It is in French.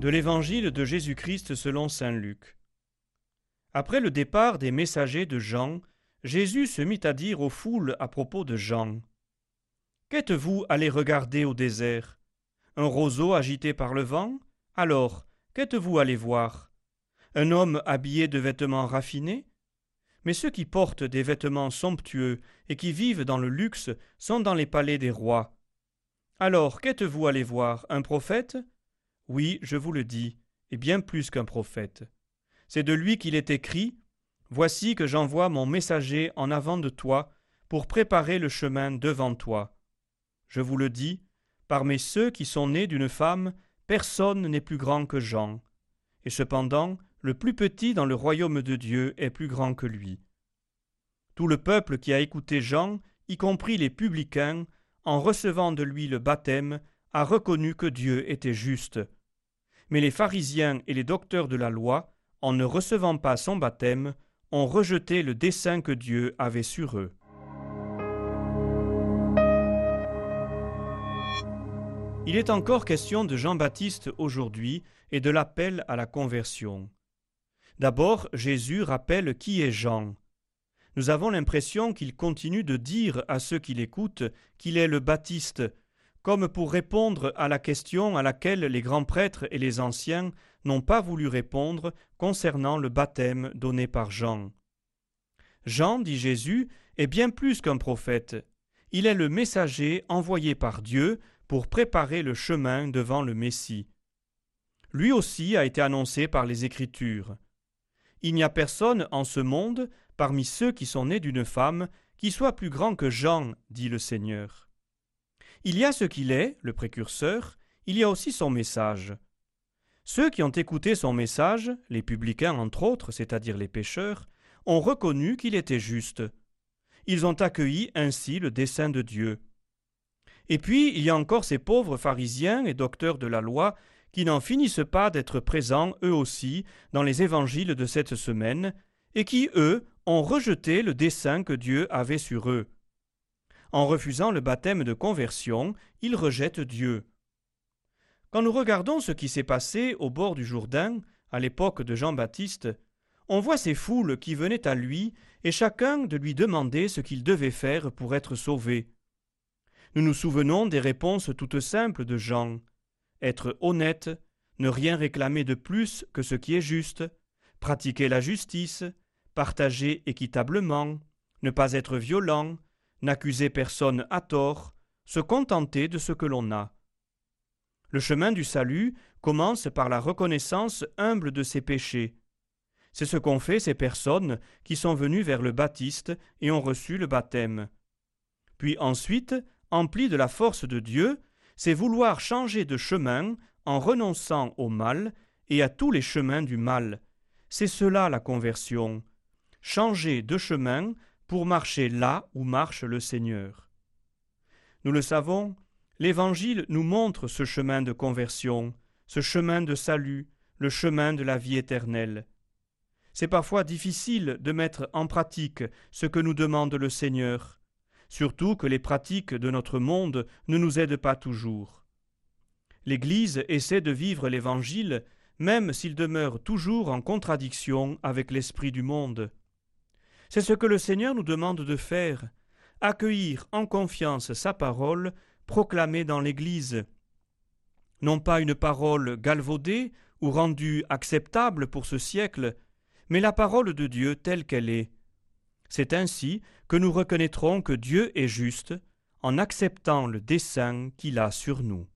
De l'Évangile de Jésus-Christ selon Saint Luc. Après le départ des messagers de Jean, Jésus se mit à dire aux foules à propos de Jean. Qu'êtes-vous allés regarder au désert? Un roseau agité par le vent? Alors, qu'êtes-vous allés voir? Un homme habillé de vêtements raffinés? Mais ceux qui portent des vêtements somptueux et qui vivent dans le luxe sont dans les palais des rois. Alors, qu'êtes-vous allés voir? Un prophète? Oui, je vous le dis, et bien plus qu'un prophète. C'est de lui qu'il est écrit Voici que j'envoie mon messager en avant de toi pour préparer le chemin devant toi. Je vous le dis, parmi ceux qui sont nés d'une femme, personne n'est plus grand que Jean. Et cependant, le plus petit dans le royaume de Dieu est plus grand que lui. Tout le peuple qui a écouté Jean, y compris les publicains, en recevant de lui le baptême, a reconnu que Dieu était juste mais les pharisiens et les docteurs de la loi, en ne recevant pas son baptême, ont rejeté le dessein que Dieu avait sur eux. Il est encore question de Jean-Baptiste aujourd'hui et de l'appel à la conversion. D'abord, Jésus rappelle qui est Jean. Nous avons l'impression qu'il continue de dire à ceux qui l'écoutent qu'il est le Baptiste, comme pour répondre à la question à laquelle les grands prêtres et les anciens n'ont pas voulu répondre concernant le baptême donné par Jean. Jean, dit Jésus, est bien plus qu'un prophète. Il est le messager envoyé par Dieu pour préparer le chemin devant le Messie. Lui aussi a été annoncé par les Écritures. Il n'y a personne en ce monde, parmi ceux qui sont nés d'une femme, qui soit plus grand que Jean, dit le Seigneur. Il y a ce qu'il est, le précurseur, il y a aussi son message. Ceux qui ont écouté son message, les publicains entre autres, c'est-à-dire les pécheurs, ont reconnu qu'il était juste. Ils ont accueilli ainsi le dessein de Dieu. Et puis il y a encore ces pauvres pharisiens et docteurs de la loi qui n'en finissent pas d'être présents eux aussi dans les évangiles de cette semaine, et qui, eux, ont rejeté le dessein que Dieu avait sur eux. En refusant le baptême de conversion, ils rejettent Dieu. Quand nous regardons ce qui s'est passé au bord du Jourdain, à l'époque de Jean-Baptiste, on voit ces foules qui venaient à lui et chacun de lui demander ce qu'il devait faire pour être sauvé. Nous nous souvenons des réponses toutes simples de Jean. Être honnête, ne rien réclamer de plus que ce qui est juste, pratiquer la justice, partager équitablement, ne pas être violent, n'accuser personne à tort, se contenter de ce que l'on a. Le chemin du salut commence par la reconnaissance humble de ses péchés. C'est ce qu'ont fait ces personnes qui sont venues vers le Baptiste et ont reçu le baptême. Puis ensuite, emplis de la force de Dieu, c'est vouloir changer de chemin en renonçant au mal et à tous les chemins du mal. C'est cela la conversion. Changer de chemin pour marcher là où marche le Seigneur. Nous le savons, l'Évangile nous montre ce chemin de conversion, ce chemin de salut, le chemin de la vie éternelle. C'est parfois difficile de mettre en pratique ce que nous demande le Seigneur, surtout que les pratiques de notre monde ne nous aident pas toujours. L'Église essaie de vivre l'Évangile, même s'il demeure toujours en contradiction avec l'esprit du monde. C'est ce que le Seigneur nous demande de faire, accueillir en confiance sa parole proclamée dans l'Église. Non pas une parole galvaudée ou rendue acceptable pour ce siècle, mais la parole de Dieu telle qu'elle est. C'est ainsi que nous reconnaîtrons que Dieu est juste en acceptant le dessein qu'il a sur nous.